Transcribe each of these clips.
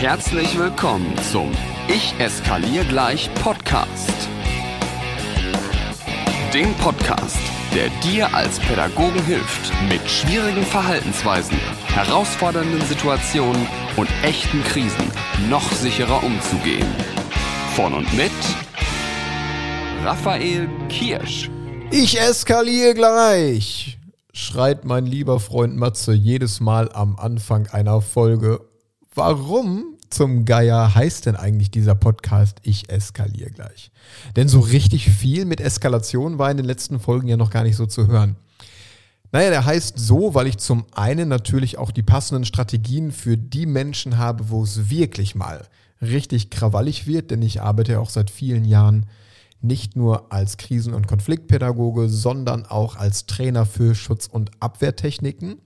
Herzlich willkommen zum Ich eskaliere gleich Podcast. Dem Podcast, der dir als Pädagogen hilft, mit schwierigen Verhaltensweisen, herausfordernden Situationen und echten Krisen noch sicherer umzugehen. Von und mit Raphael Kirsch. Ich eskaliere gleich, schreit mein lieber Freund Matze jedes Mal am Anfang einer Folge. Warum zum Geier heißt denn eigentlich dieser Podcast Ich eskaliere gleich? Denn so richtig viel mit Eskalation war in den letzten Folgen ja noch gar nicht so zu hören. Naja, der heißt so, weil ich zum einen natürlich auch die passenden Strategien für die Menschen habe, wo es wirklich mal richtig krawallig wird, denn ich arbeite ja auch seit vielen Jahren nicht nur als Krisen- und Konfliktpädagoge, sondern auch als Trainer für Schutz- und Abwehrtechniken.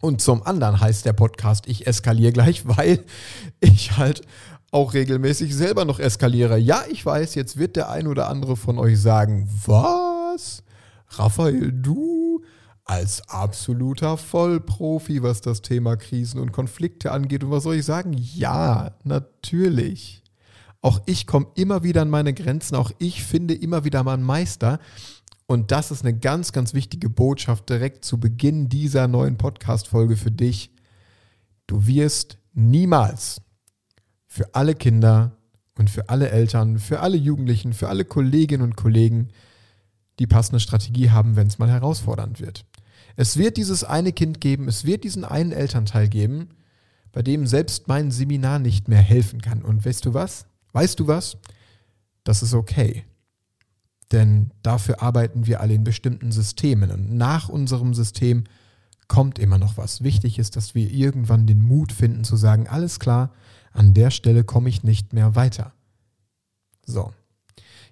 Und zum anderen heißt der Podcast Ich eskaliere gleich, weil ich halt auch regelmäßig selber noch eskaliere. Ja, ich weiß, jetzt wird der ein oder andere von euch sagen, was? Raphael, du als absoluter Vollprofi, was das Thema Krisen und Konflikte angeht. Und was soll ich sagen? Ja, natürlich. Auch ich komme immer wieder an meine Grenzen, auch ich finde immer wieder meinen Meister. Und das ist eine ganz, ganz wichtige Botschaft direkt zu Beginn dieser neuen Podcast-Folge für dich. Du wirst niemals für alle Kinder und für alle Eltern, für alle Jugendlichen, für alle Kolleginnen und Kollegen die passende Strategie haben, wenn es mal herausfordernd wird. Es wird dieses eine Kind geben, es wird diesen einen Elternteil geben, bei dem selbst mein Seminar nicht mehr helfen kann. Und weißt du was? Weißt du was? Das ist okay. Denn dafür arbeiten wir alle in bestimmten Systemen. Und nach unserem System kommt immer noch was. Wichtig ist, dass wir irgendwann den Mut finden zu sagen, alles klar, an der Stelle komme ich nicht mehr weiter. So.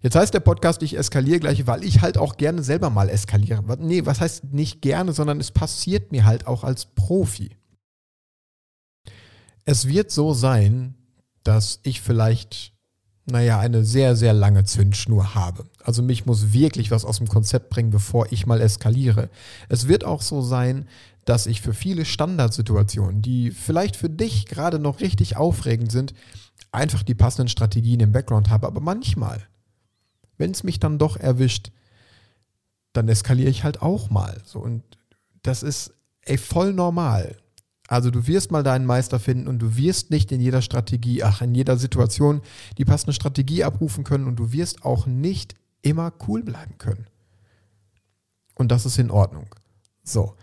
Jetzt heißt der Podcast, ich eskaliere gleich, weil ich halt auch gerne selber mal eskaliere. Nee, was heißt nicht gerne, sondern es passiert mir halt auch als Profi. Es wird so sein, dass ich vielleicht naja, eine sehr, sehr lange Zündschnur habe. Also mich muss wirklich was aus dem Konzept bringen, bevor ich mal eskaliere. Es wird auch so sein, dass ich für viele Standardsituationen, die vielleicht für dich gerade noch richtig aufregend sind, einfach die passenden Strategien im Background habe. Aber manchmal, wenn es mich dann doch erwischt, dann eskaliere ich halt auch mal. So, und das ist ey, voll normal. Also du wirst mal deinen Meister finden und du wirst nicht in jeder Strategie, ach, in jeder Situation die passende Strategie abrufen können und du wirst auch nicht immer cool bleiben können. Und das ist in Ordnung. So.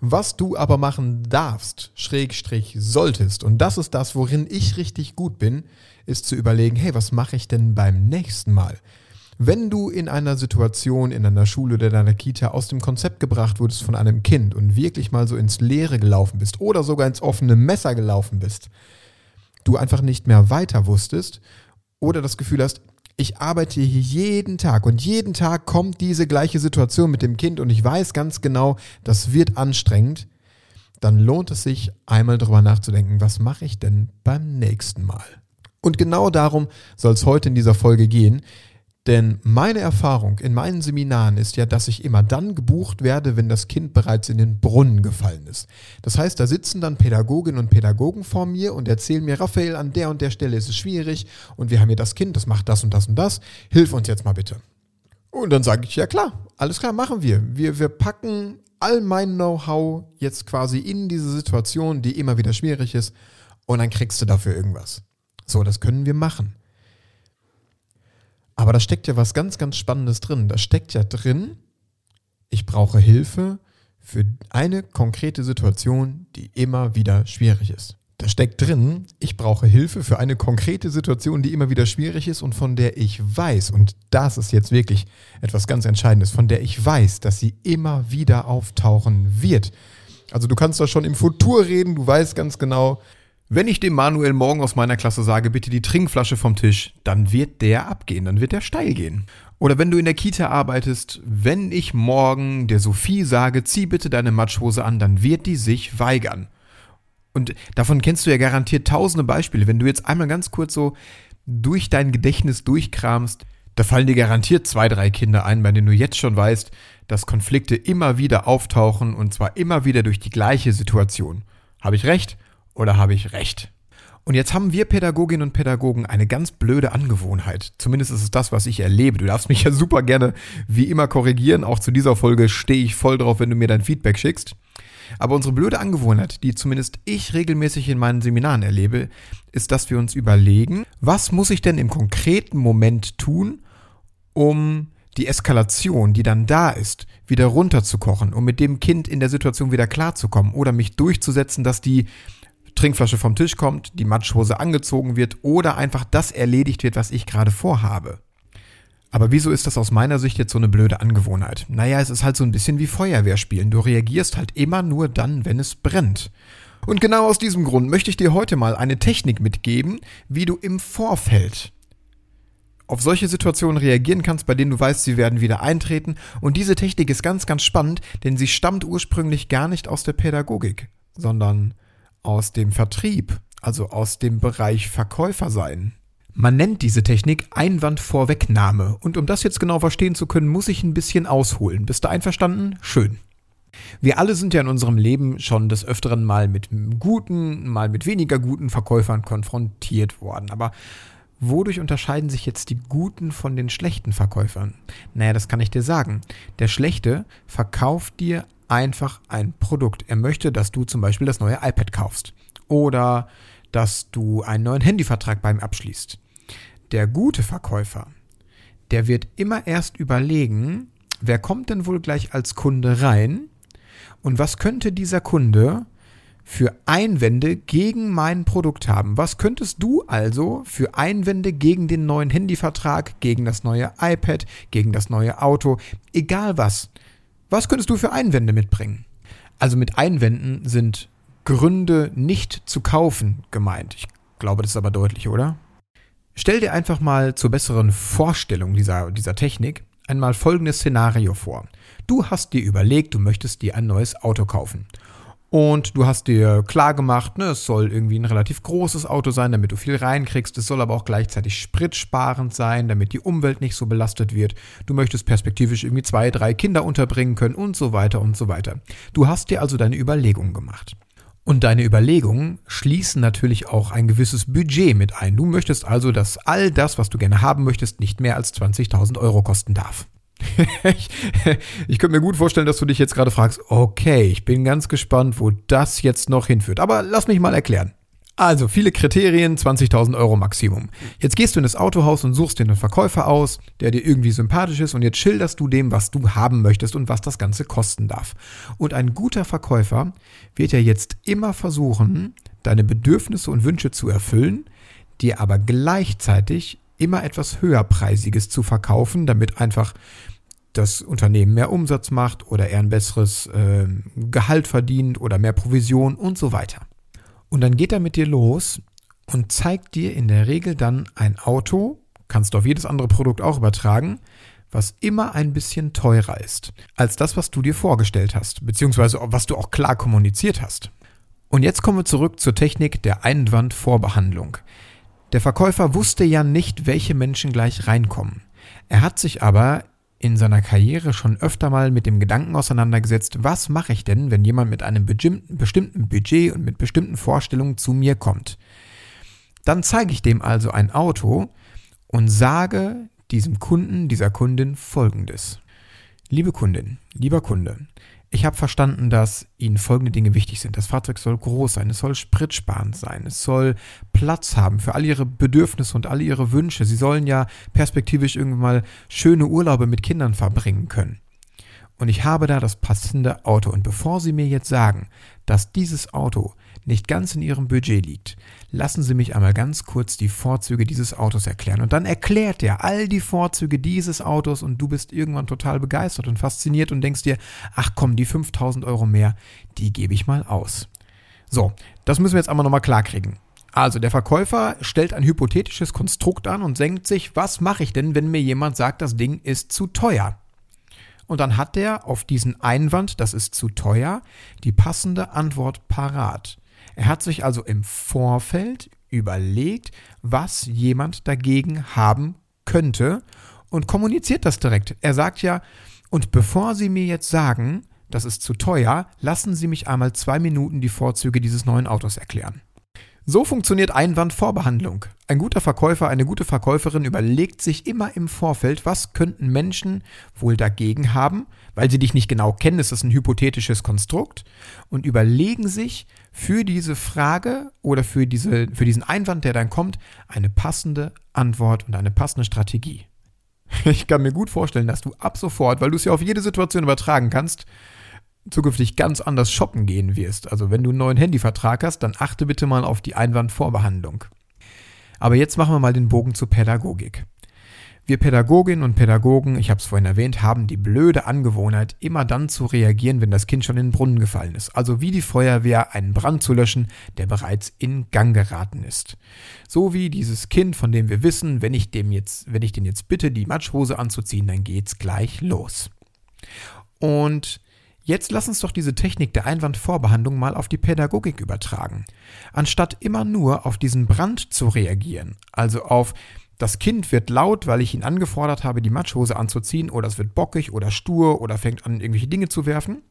Was du aber machen darfst, Schrägstrich solltest, und das ist das, worin ich richtig gut bin, ist zu überlegen, hey, was mache ich denn beim nächsten Mal? Wenn du in einer Situation in einer Schule oder in einer Kita aus dem Konzept gebracht wurdest von einem Kind und wirklich mal so ins Leere gelaufen bist oder sogar ins offene Messer gelaufen bist, du einfach nicht mehr weiter wusstest oder das Gefühl hast, ich arbeite hier jeden Tag und jeden Tag kommt diese gleiche Situation mit dem Kind und ich weiß ganz genau, das wird anstrengend, dann lohnt es sich einmal darüber nachzudenken, was mache ich denn beim nächsten Mal? Und genau darum soll es heute in dieser Folge gehen. Denn meine Erfahrung in meinen Seminaren ist ja, dass ich immer dann gebucht werde, wenn das Kind bereits in den Brunnen gefallen ist. Das heißt, da sitzen dann Pädagoginnen und Pädagogen vor mir und erzählen mir, Raphael, an der und der Stelle ist es schwierig und wir haben hier das Kind, das macht das und das und das. Hilf uns jetzt mal bitte. Und dann sage ich, ja klar, alles klar, machen wir. Wir, wir packen all mein Know-how jetzt quasi in diese Situation, die immer wieder schwierig ist und dann kriegst du dafür irgendwas. So, das können wir machen. Aber da steckt ja was ganz, ganz Spannendes drin. Da steckt ja drin, ich brauche Hilfe für eine konkrete Situation, die immer wieder schwierig ist. Da steckt drin, ich brauche Hilfe für eine konkrete Situation, die immer wieder schwierig ist und von der ich weiß, und das ist jetzt wirklich etwas ganz Entscheidendes, von der ich weiß, dass sie immer wieder auftauchen wird. Also du kannst da schon im Futur reden, du weißt ganz genau, wenn ich dem Manuel morgen aus meiner Klasse sage, bitte die Trinkflasche vom Tisch, dann wird der abgehen, dann wird der steil gehen. Oder wenn du in der Kita arbeitest, wenn ich morgen der Sophie sage, zieh bitte deine Matschhose an, dann wird die sich weigern. Und davon kennst du ja garantiert tausende Beispiele. Wenn du jetzt einmal ganz kurz so durch dein Gedächtnis durchkramst, da fallen dir garantiert zwei, drei Kinder ein, bei denen du jetzt schon weißt, dass Konflikte immer wieder auftauchen und zwar immer wieder durch die gleiche Situation. Habe ich recht? Oder habe ich recht? Und jetzt haben wir Pädagoginnen und Pädagogen eine ganz blöde Angewohnheit. Zumindest ist es das, was ich erlebe. Du darfst mich ja super gerne wie immer korrigieren. Auch zu dieser Folge stehe ich voll drauf, wenn du mir dein Feedback schickst. Aber unsere blöde Angewohnheit, die zumindest ich regelmäßig in meinen Seminaren erlebe, ist, dass wir uns überlegen, was muss ich denn im konkreten Moment tun, um die Eskalation, die dann da ist, wieder runterzukochen, um mit dem Kind in der Situation wieder klarzukommen oder mich durchzusetzen, dass die Trinkflasche vom Tisch kommt, die Matschhose angezogen wird oder einfach das erledigt wird, was ich gerade vorhabe. Aber wieso ist das aus meiner Sicht jetzt so eine blöde Angewohnheit? Naja, es ist halt so ein bisschen wie Feuerwehrspielen. Du reagierst halt immer nur dann, wenn es brennt. Und genau aus diesem Grund möchte ich dir heute mal eine Technik mitgeben, wie du im Vorfeld auf solche Situationen reagieren kannst, bei denen du weißt, sie werden wieder eintreten. Und diese Technik ist ganz, ganz spannend, denn sie stammt ursprünglich gar nicht aus der Pädagogik, sondern aus dem Vertrieb, also aus dem Bereich Verkäufer sein. Man nennt diese Technik Einwandvorwegnahme und um das jetzt genau verstehen zu können, muss ich ein bisschen ausholen. Bist du einverstanden? Schön. Wir alle sind ja in unserem Leben schon des Öfteren mal mit guten, mal mit weniger guten Verkäufern konfrontiert worden. Aber wodurch unterscheiden sich jetzt die guten von den schlechten Verkäufern? Naja, das kann ich dir sagen. Der Schlechte verkauft dir einfach ein Produkt. Er möchte, dass du zum Beispiel das neue iPad kaufst oder dass du einen neuen Handyvertrag bei ihm abschließt. Der gute Verkäufer, der wird immer erst überlegen, wer kommt denn wohl gleich als Kunde rein und was könnte dieser Kunde für Einwände gegen mein Produkt haben? Was könntest du also für Einwände gegen den neuen Handyvertrag, gegen das neue iPad, gegen das neue Auto, egal was, was könntest du für Einwände mitbringen? Also mit Einwänden sind Gründe nicht zu kaufen gemeint. Ich glaube, das ist aber deutlich, oder? Stell dir einfach mal zur besseren Vorstellung dieser, dieser Technik einmal folgendes Szenario vor. Du hast dir überlegt, du möchtest dir ein neues Auto kaufen. Und du hast dir klar gemacht, ne, es soll irgendwie ein relativ großes Auto sein, damit du viel reinkriegst. Es soll aber auch gleichzeitig spritsparend sein, damit die Umwelt nicht so belastet wird. Du möchtest perspektivisch irgendwie zwei, drei Kinder unterbringen können und so weiter und so weiter. Du hast dir also deine Überlegungen gemacht. Und deine Überlegungen schließen natürlich auch ein gewisses Budget mit ein. Du möchtest also, dass all das, was du gerne haben möchtest, nicht mehr als 20.000 Euro kosten darf ich, ich könnte mir gut vorstellen, dass du dich jetzt gerade fragst, okay, ich bin ganz gespannt, wo das jetzt noch hinführt. Aber lass mich mal erklären. Also, viele Kriterien, 20.000 Euro Maximum. Jetzt gehst du in das Autohaus und suchst dir einen Verkäufer aus, der dir irgendwie sympathisch ist und jetzt schilderst du dem, was du haben möchtest und was das Ganze kosten darf. Und ein guter Verkäufer wird ja jetzt immer versuchen, deine Bedürfnisse und Wünsche zu erfüllen, dir aber gleichzeitig immer etwas höherpreisiges zu verkaufen, damit einfach das Unternehmen mehr Umsatz macht oder er ein besseres äh, Gehalt verdient oder mehr Provision und so weiter. Und dann geht er mit dir los und zeigt dir in der Regel dann ein Auto, kannst du auf jedes andere Produkt auch übertragen, was immer ein bisschen teurer ist als das, was du dir vorgestellt hast, beziehungsweise was du auch klar kommuniziert hast. Und jetzt kommen wir zurück zur Technik der Einwandvorbehandlung. Der Verkäufer wusste ja nicht, welche Menschen gleich reinkommen. Er hat sich aber in seiner Karriere schon öfter mal mit dem Gedanken auseinandergesetzt, was mache ich denn, wenn jemand mit einem bestimmten Budget und mit bestimmten Vorstellungen zu mir kommt. Dann zeige ich dem also ein Auto und sage diesem Kunden, dieser Kundin folgendes. Liebe Kundin, lieber Kunde, ich habe verstanden, dass Ihnen folgende Dinge wichtig sind. Das Fahrzeug soll groß sein, es soll spritsparend sein, es soll Platz haben für all Ihre Bedürfnisse und all Ihre Wünsche. Sie sollen ja perspektivisch irgendwann mal schöne Urlaube mit Kindern verbringen können. Und ich habe da das passende Auto. Und bevor Sie mir jetzt sagen, dass dieses Auto nicht ganz in Ihrem Budget liegt, lassen Sie mich einmal ganz kurz die Vorzüge dieses Autos erklären. Und dann erklärt er all die Vorzüge dieses Autos und du bist irgendwann total begeistert und fasziniert und denkst dir, ach komm, die 5000 Euro mehr, die gebe ich mal aus. So, das müssen wir jetzt einmal nochmal klarkriegen. Also der Verkäufer stellt ein hypothetisches Konstrukt an und senkt sich, was mache ich denn, wenn mir jemand sagt, das Ding ist zu teuer? Und dann hat er auf diesen Einwand, das ist zu teuer, die passende Antwort parat. Er hat sich also im Vorfeld überlegt, was jemand dagegen haben könnte und kommuniziert das direkt. Er sagt ja, und bevor Sie mir jetzt sagen, das ist zu teuer, lassen Sie mich einmal zwei Minuten die Vorzüge dieses neuen Autos erklären. So funktioniert Einwandvorbehandlung. Ein guter Verkäufer, eine gute Verkäuferin überlegt sich immer im Vorfeld, was könnten Menschen wohl dagegen haben, weil sie dich nicht genau kennen, ist das ein hypothetisches Konstrukt, und überlegen sich für diese Frage oder für, diese, für diesen Einwand, der dann kommt, eine passende Antwort und eine passende Strategie. Ich kann mir gut vorstellen, dass du ab sofort, weil du es ja auf jede Situation übertragen kannst, zukünftig ganz anders shoppen gehen wirst. Also wenn du einen neuen Handyvertrag hast, dann achte bitte mal auf die Einwandvorbehandlung. Aber jetzt machen wir mal den Bogen zur Pädagogik. Wir Pädagoginnen und Pädagogen, ich habe es vorhin erwähnt, haben die blöde Angewohnheit, immer dann zu reagieren, wenn das Kind schon in den Brunnen gefallen ist. Also wie die Feuerwehr einen Brand zu löschen, der bereits in Gang geraten ist. So wie dieses Kind, von dem wir wissen, wenn ich dem jetzt, wenn ich den jetzt bitte, die Matschhose anzuziehen, dann geht's gleich los. Und Jetzt lass uns doch diese Technik der Einwandvorbehandlung mal auf die Pädagogik übertragen. Anstatt immer nur auf diesen Brand zu reagieren, also auf das Kind wird laut, weil ich ihn angefordert habe, die Matschhose anzuziehen, oder es wird bockig oder stur oder fängt an, irgendwelche Dinge zu werfen,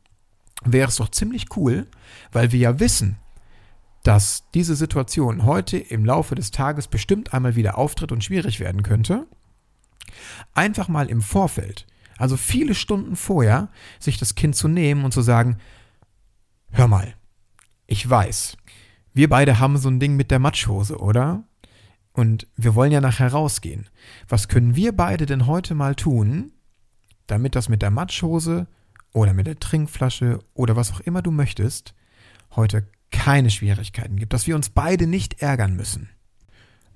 wäre es doch ziemlich cool, weil wir ja wissen, dass diese Situation heute im Laufe des Tages bestimmt einmal wieder auftritt und schwierig werden könnte, einfach mal im Vorfeld also viele Stunden vorher, sich das Kind zu nehmen und zu sagen, hör mal, ich weiß, wir beide haben so ein Ding mit der Matschhose, oder? Und wir wollen ja nachher rausgehen. Was können wir beide denn heute mal tun, damit das mit der Matschhose oder mit der Trinkflasche oder was auch immer du möchtest, heute keine Schwierigkeiten gibt, dass wir uns beide nicht ärgern müssen.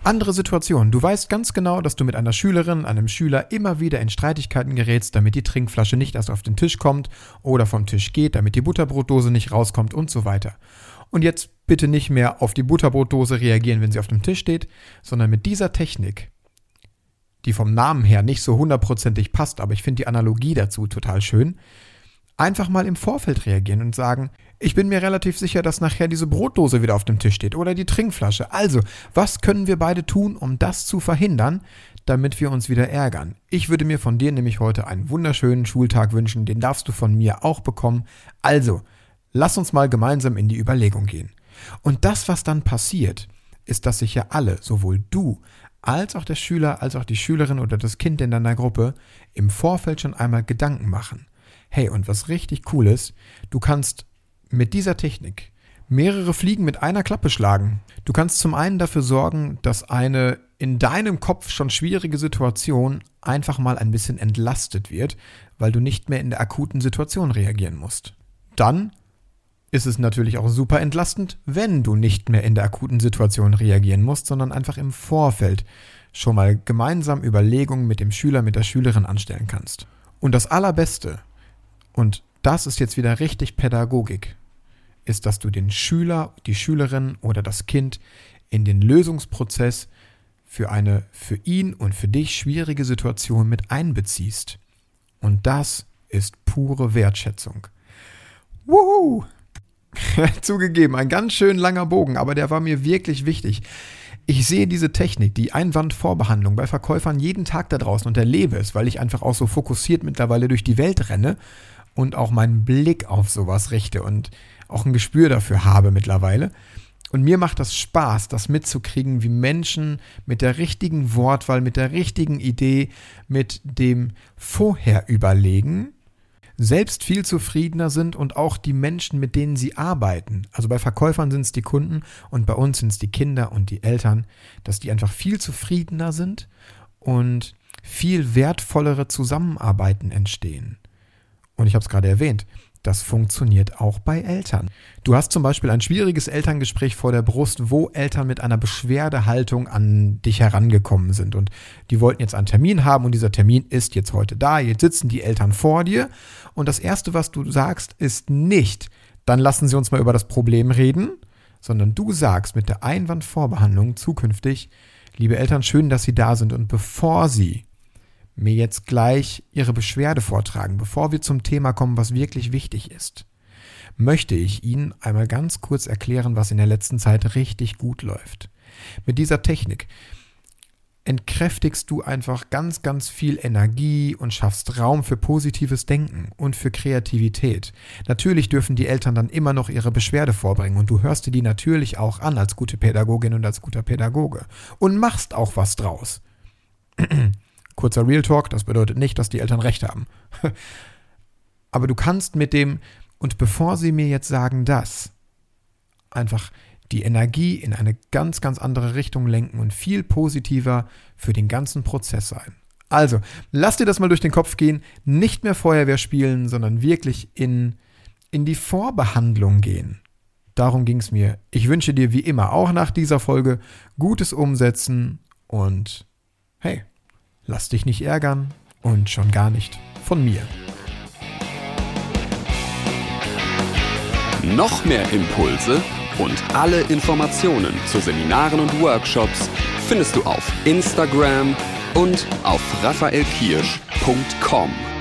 Andere Situation. Du weißt ganz genau, dass du mit einer Schülerin, einem Schüler immer wieder in Streitigkeiten gerätst, damit die Trinkflasche nicht erst auf den Tisch kommt oder vom Tisch geht, damit die Butterbrotdose nicht rauskommt und so weiter. Und jetzt bitte nicht mehr auf die Butterbrotdose reagieren, wenn sie auf dem Tisch steht, sondern mit dieser Technik, die vom Namen her nicht so hundertprozentig passt, aber ich finde die Analogie dazu total schön, einfach mal im Vorfeld reagieren und sagen, ich bin mir relativ sicher, dass nachher diese Brotdose wieder auf dem Tisch steht oder die Trinkflasche. Also, was können wir beide tun, um das zu verhindern, damit wir uns wieder ärgern? Ich würde mir von dir nämlich heute einen wunderschönen Schultag wünschen, den darfst du von mir auch bekommen. Also, lass uns mal gemeinsam in die Überlegung gehen. Und das, was dann passiert, ist, dass sich ja alle, sowohl du als auch der Schüler, als auch die Schülerin oder das Kind in deiner Gruppe im Vorfeld schon einmal Gedanken machen. Hey, und was richtig cool ist, du kannst mit dieser Technik mehrere Fliegen mit einer Klappe schlagen. Du kannst zum einen dafür sorgen, dass eine in deinem Kopf schon schwierige Situation einfach mal ein bisschen entlastet wird, weil du nicht mehr in der akuten Situation reagieren musst. Dann ist es natürlich auch super entlastend, wenn du nicht mehr in der akuten Situation reagieren musst, sondern einfach im Vorfeld schon mal gemeinsam Überlegungen mit dem Schüler, mit der Schülerin anstellen kannst. Und das Allerbeste, und das ist jetzt wieder richtig Pädagogik, ist, dass du den Schüler, die Schülerin oder das Kind in den Lösungsprozess für eine für ihn und für dich schwierige Situation mit einbeziehst. Und das ist pure Wertschätzung. Wuhu! Zugegeben, ein ganz schön langer Bogen, aber der war mir wirklich wichtig. Ich sehe diese Technik, die Einwandvorbehandlung bei Verkäufern jeden Tag da draußen und erlebe es, weil ich einfach auch so fokussiert mittlerweile durch die Welt renne und auch meinen Blick auf sowas richte und auch ein Gespür dafür habe mittlerweile. Und mir macht das Spaß, das mitzukriegen, wie Menschen mit der richtigen Wortwahl, mit der richtigen Idee, mit dem Vorherüberlegen selbst viel zufriedener sind und auch die Menschen, mit denen sie arbeiten. Also bei Verkäufern sind es die Kunden und bei uns sind es die Kinder und die Eltern, dass die einfach viel zufriedener sind und viel wertvollere Zusammenarbeiten entstehen. Und ich habe es gerade erwähnt, das funktioniert auch bei Eltern. Du hast zum Beispiel ein schwieriges Elterngespräch vor der Brust, wo Eltern mit einer Beschwerdehaltung an dich herangekommen sind. Und die wollten jetzt einen Termin haben und dieser Termin ist jetzt heute da. Jetzt sitzen die Eltern vor dir. Und das Erste, was du sagst, ist nicht, dann lassen sie uns mal über das Problem reden, sondern du sagst mit der Einwandvorbehandlung zukünftig, liebe Eltern, schön, dass Sie da sind. Und bevor Sie mir jetzt gleich Ihre Beschwerde vortragen, bevor wir zum Thema kommen, was wirklich wichtig ist, möchte ich Ihnen einmal ganz kurz erklären, was in der letzten Zeit richtig gut läuft. Mit dieser Technik entkräftigst du einfach ganz, ganz viel Energie und schaffst Raum für positives Denken und für Kreativität. Natürlich dürfen die Eltern dann immer noch ihre Beschwerde vorbringen und du hörst dir die natürlich auch an als gute Pädagogin und als guter Pädagoge und machst auch was draus. Kurzer Real Talk, das bedeutet nicht, dass die Eltern recht haben. Aber du kannst mit dem, und bevor sie mir jetzt sagen das, einfach die Energie in eine ganz, ganz andere Richtung lenken und viel positiver für den ganzen Prozess sein. Also, lass dir das mal durch den Kopf gehen, nicht mehr Feuerwehr spielen, sondern wirklich in, in die Vorbehandlung gehen. Darum ging es mir. Ich wünsche dir wie immer auch nach dieser Folge gutes Umsetzen und hey, lass dich nicht ärgern und schon gar nicht von mir. Noch mehr Impulse und alle Informationen zu Seminaren und Workshops findest du auf Instagram und auf raphaelkirsch.com.